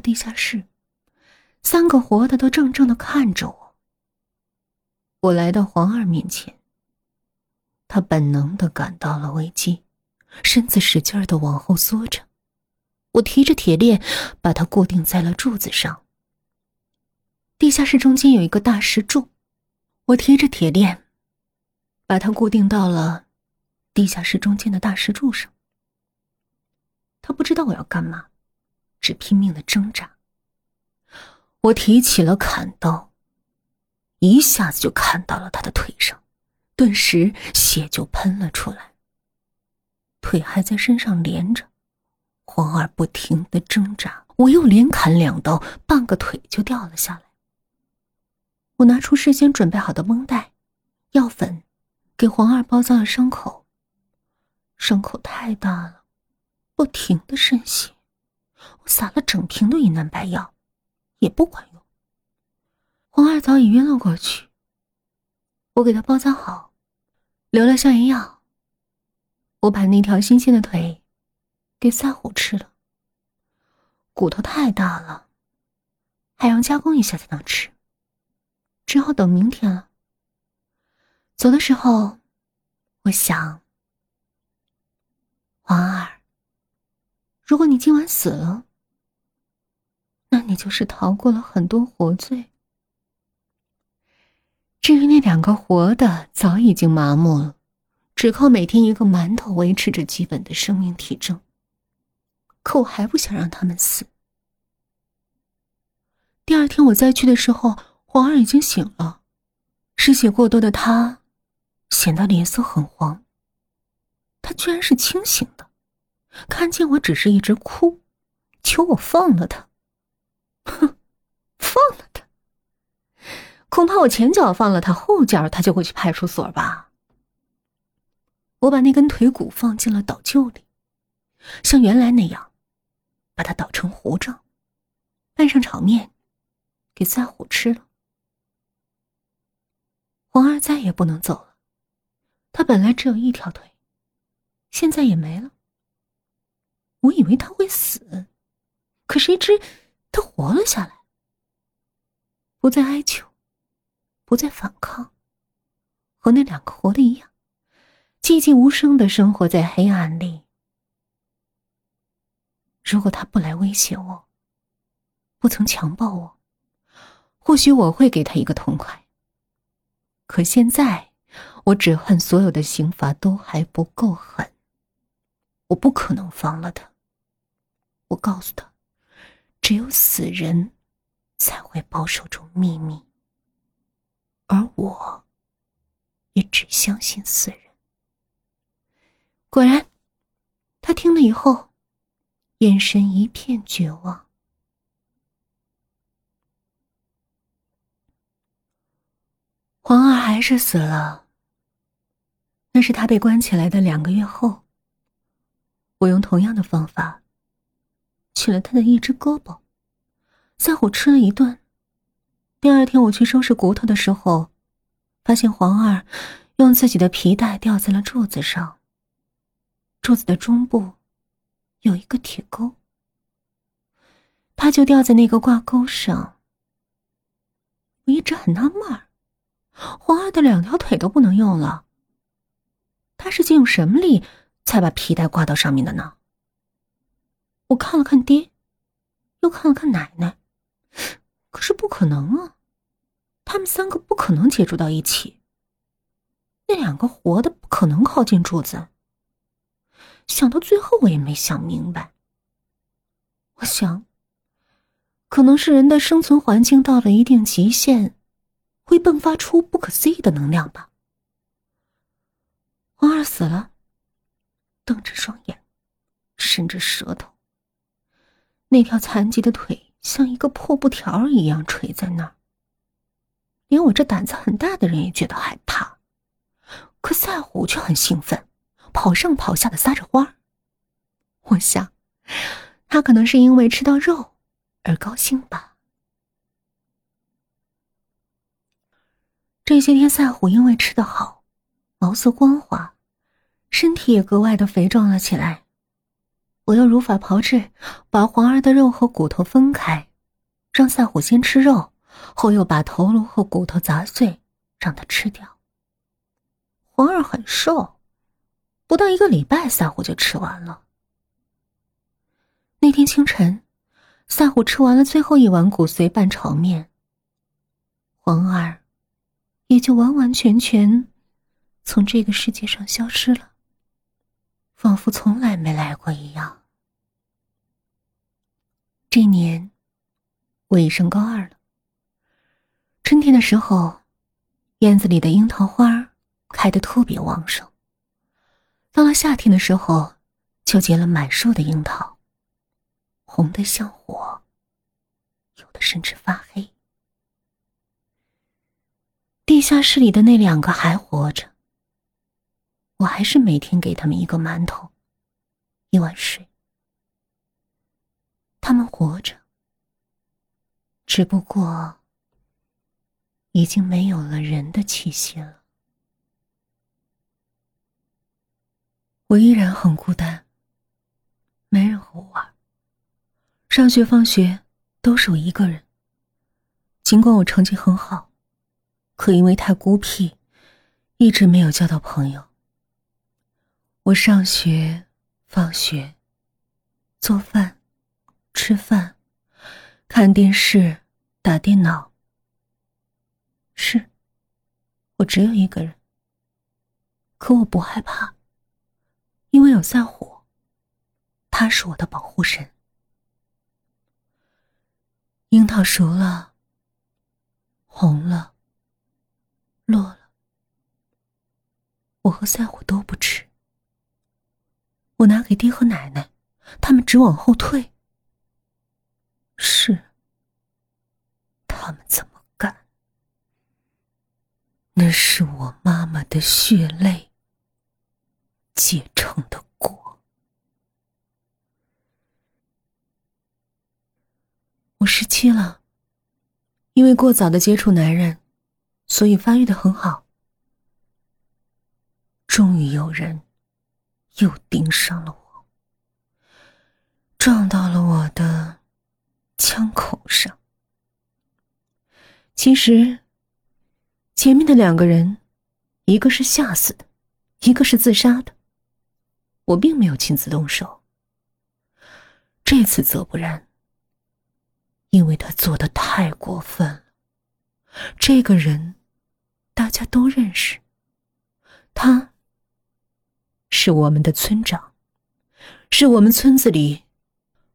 地下室，三个活的都怔怔的看着我。我来到黄二面前，他本能的感到了危机，身子使劲的往后缩着。我提着铁链，把它固定在了柱子上。地下室中间有一个大石柱，我提着铁链，把它固定到了地下室中间的大石柱上。他不知道我要干嘛，只拼命的挣扎。我提起了砍刀，一下子就砍到了他的腿上，顿时血就喷了出来。腿还在身上连着。黄二不停的挣扎，我又连砍两刀，半个腿就掉了下来。我拿出事先准备好的绷带、药粉，给黄二包扎了伤口。伤口太大了，不停的渗血。撒了整瓶的云南白药，也不管用。黄二早已晕了过去。我给他包扎好，留了消炎药。我把那条新鲜的腿。给赛虎吃了，骨头太大了，还要加工一下才能吃，只好等明天了。走的时候，我想，王二，如果你今晚死了，那你就是逃过了很多活罪。至于那两个活的，早已经麻木了，只靠每天一个馒头维持着基本的生命体征。可我还不想让他们死。第二天我再去的时候，皇儿已经醒了，失血过多的他显得脸色很黄。他居然是清醒的，看见我只是一直哭，求我放了他。哼，放了他？恐怕我前脚放了他，后脚他就会去派出所吧。我把那根腿骨放进了倒臼里，像原来那样。把它捣成糊状，拌上炒面，给赛虎吃了。黄二再也不能走了，他本来只有一条腿，现在也没了。我以为他会死，可谁知他活了下来，不再哀求，不再反抗，和那两个活的一样，寂静无声的生活在黑暗里。如果他不来威胁我，不曾强暴我，或许我会给他一个痛快。可现在，我只恨所有的刑罚都还不够狠。我不可能放了他。我告诉他，只有死人才会保守住秘密，而我，也只相信死人。果然，他听了以后。眼神一片绝望。黄二还是死了。那是他被关起来的两个月后。我用同样的方法取了他的一只胳膊，赛虎吃了一顿。第二天我去收拾骨头的时候，发现黄二用自己的皮带吊在了柱子上。柱子的中部。有一个铁钩，他就吊在那个挂钩上。我一直很纳闷儿，黄二的两条腿都不能用了，他是借用什么力才把皮带挂到上面的呢？我看了看爹，又看了看奶奶，可是不可能啊，他们三个不可能接触到一起，那两个活的不可能靠近柱子。想到最后，我也没想明白。我想，可能是人的生存环境到了一定极限，会迸发出不可思议的能量吧。王二死了，瞪着双眼，伸着舌头，那条残疾的腿像一个破布条一样垂在那儿。连我这胆子很大的人也觉得害怕，可赛虎却很兴奋。跑上跑下的撒着欢儿我想，他可能是因为吃到肉而高兴吧。这些天，赛虎因为吃得好，毛色光滑，身体也格外的肥壮了起来。我又如法炮制，把黄儿的肉和骨头分开，让赛虎先吃肉，后又把头颅和骨头砸碎，让他吃掉。黄儿很瘦，不到一个礼拜，赛虎就吃完了。那天清晨，赛虎吃完了最后一碗骨髓拌炒面，黄儿也就完完全全从这个世界上消失了。仿佛从来没来过一样。这年，我已升高二了。春天的时候，院子里的樱桃花开得特别旺盛。到了夏天的时候，就结了满树的樱桃，红的像火，有的甚至发黑。地下室里的那两个还活着。我还是每天给他们一个馒头，一碗水。他们活着，只不过已经没有了人的气息了。我依然很孤单，没人和我玩。上学放学都是我一个人。尽管我成绩很好，可因为太孤僻，一直没有交到朋友。我上学、放学、做饭、吃饭、看电视、打电脑。是，我只有一个人。可我不害怕，因为有赛虎，他是我的保护神。樱桃熟了，红了，落了，我和赛虎都不吃。我拿给爹和奶奶，他们只往后退。是，他们怎么？那是我妈妈的血泪结成的果。我十七了，因为过早的接触男人，所以发育的很好。终于有人。又盯上了我，撞到了我的枪口上。其实，前面的两个人，一个是吓死的，一个是自杀的。我并没有亲自动手。这次则不然，因为他做的太过分了。这个人，大家都认识，他。是我们的村长，是我们村子里，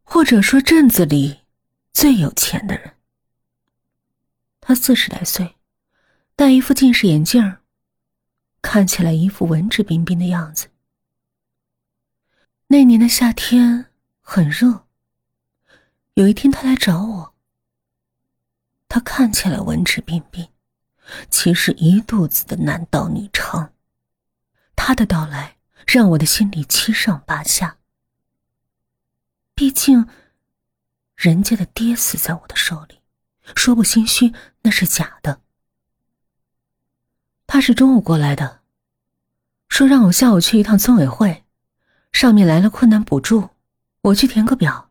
或者说镇子里最有钱的人。他四十来岁，戴一副近视眼镜看起来一副文质彬彬的样子。那年的夏天很热，有一天他来找我。他看起来文质彬彬，其实一肚子的男盗女娼。他的到来。让我的心里七上八下。毕竟，人家的爹死在我的手里，说不心虚那是假的。他是中午过来的，说让我下午去一趟村委会，上面来了困难补助，我去填个表，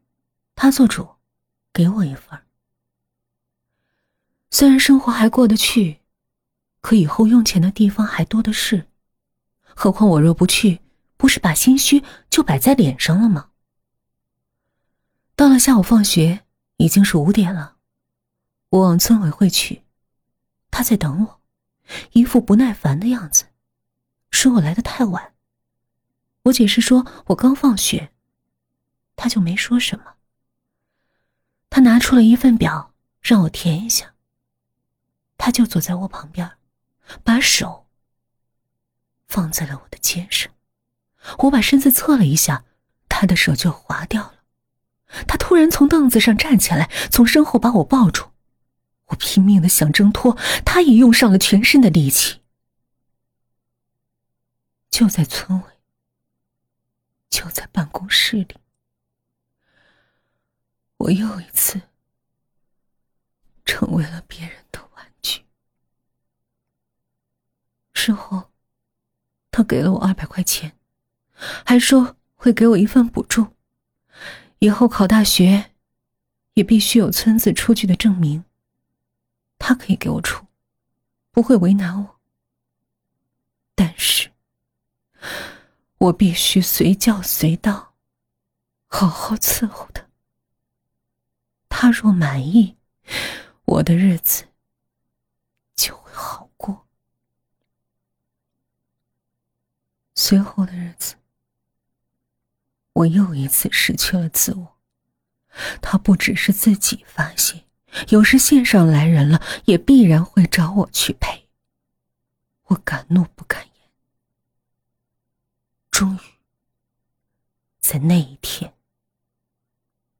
他做主，给我一份。虽然生活还过得去，可以后用钱的地方还多的是。何况我若不去，不是把心虚就摆在脸上了吗？到了下午放学，已经是五点了。我往村委会去，他在等我，一副不耐烦的样子，说我来的太晚。我解释说我刚放学，他就没说什么。他拿出了一份表让我填一下。他就坐在我旁边，把手。放在了我的肩上，我把身子侧了一下，他的手就滑掉了。他突然从凳子上站起来，从身后把我抱住。我拼命的想挣脱，他也用上了全身的力气。就在村委，就在办公室里，我又一次成为了别人的玩具。事后。他给了我二百块钱，还说会给我一份补助，以后考大学，也必须有村子出具的证明。他可以给我出，不会为难我。但是，我必须随叫随到，好好伺候他。他若满意，我的日子就会好过。随后的日子，我又一次失去了自我。他不只是自己发泄，有时线上来人了，也必然会找我去陪。我敢怒不敢言。终于，在那一天，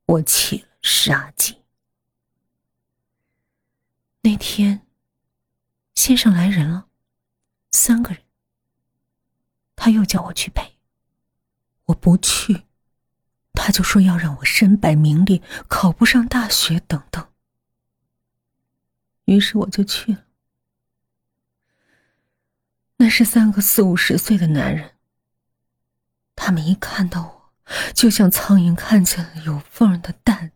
我起了杀机。那天，线上来人了，三个人。他又叫我去陪，我不去，他就说要让我身败名裂，考不上大学等等。于是我就去了。那是三个四五十岁的男人，他们一看到我，就像苍蝇看见了有缝的蛋，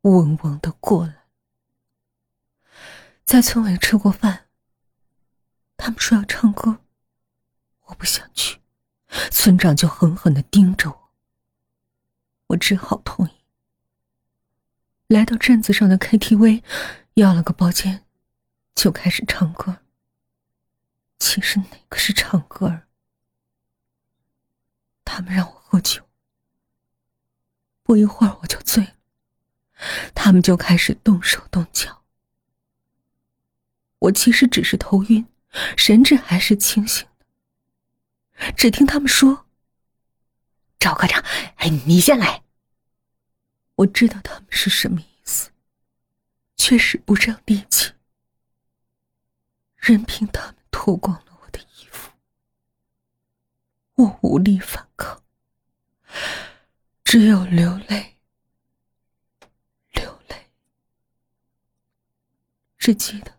嗡嗡的过来。在村委吃过饭，他们说要唱歌。我不想去，村长就狠狠的盯着我。我只好同意。来到镇子上的 KTV，要了个包间，就开始唱歌。其实哪个是唱歌？他们让我喝酒，不一会儿我就醉了，他们就开始动手动脚。我其实只是头晕，神志还是清醒的。只听他们说：“赵科长，哎，你先来。”我知道他们是什么意，却使不上力气，任凭他们脱光了我的衣服，我无力反抗，只有流泪，流泪。只记得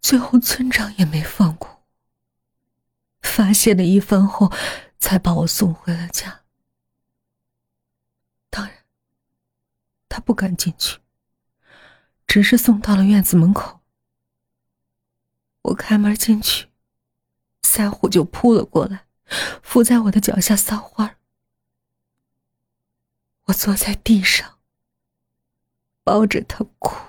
最后村长也没放过。发泄了一番后，才把我送回了家。当然，他不敢进去，只是送到了院子门口。我开门进去，三虎就扑了过来，伏在我的脚下撒欢。我坐在地上，抱着他哭。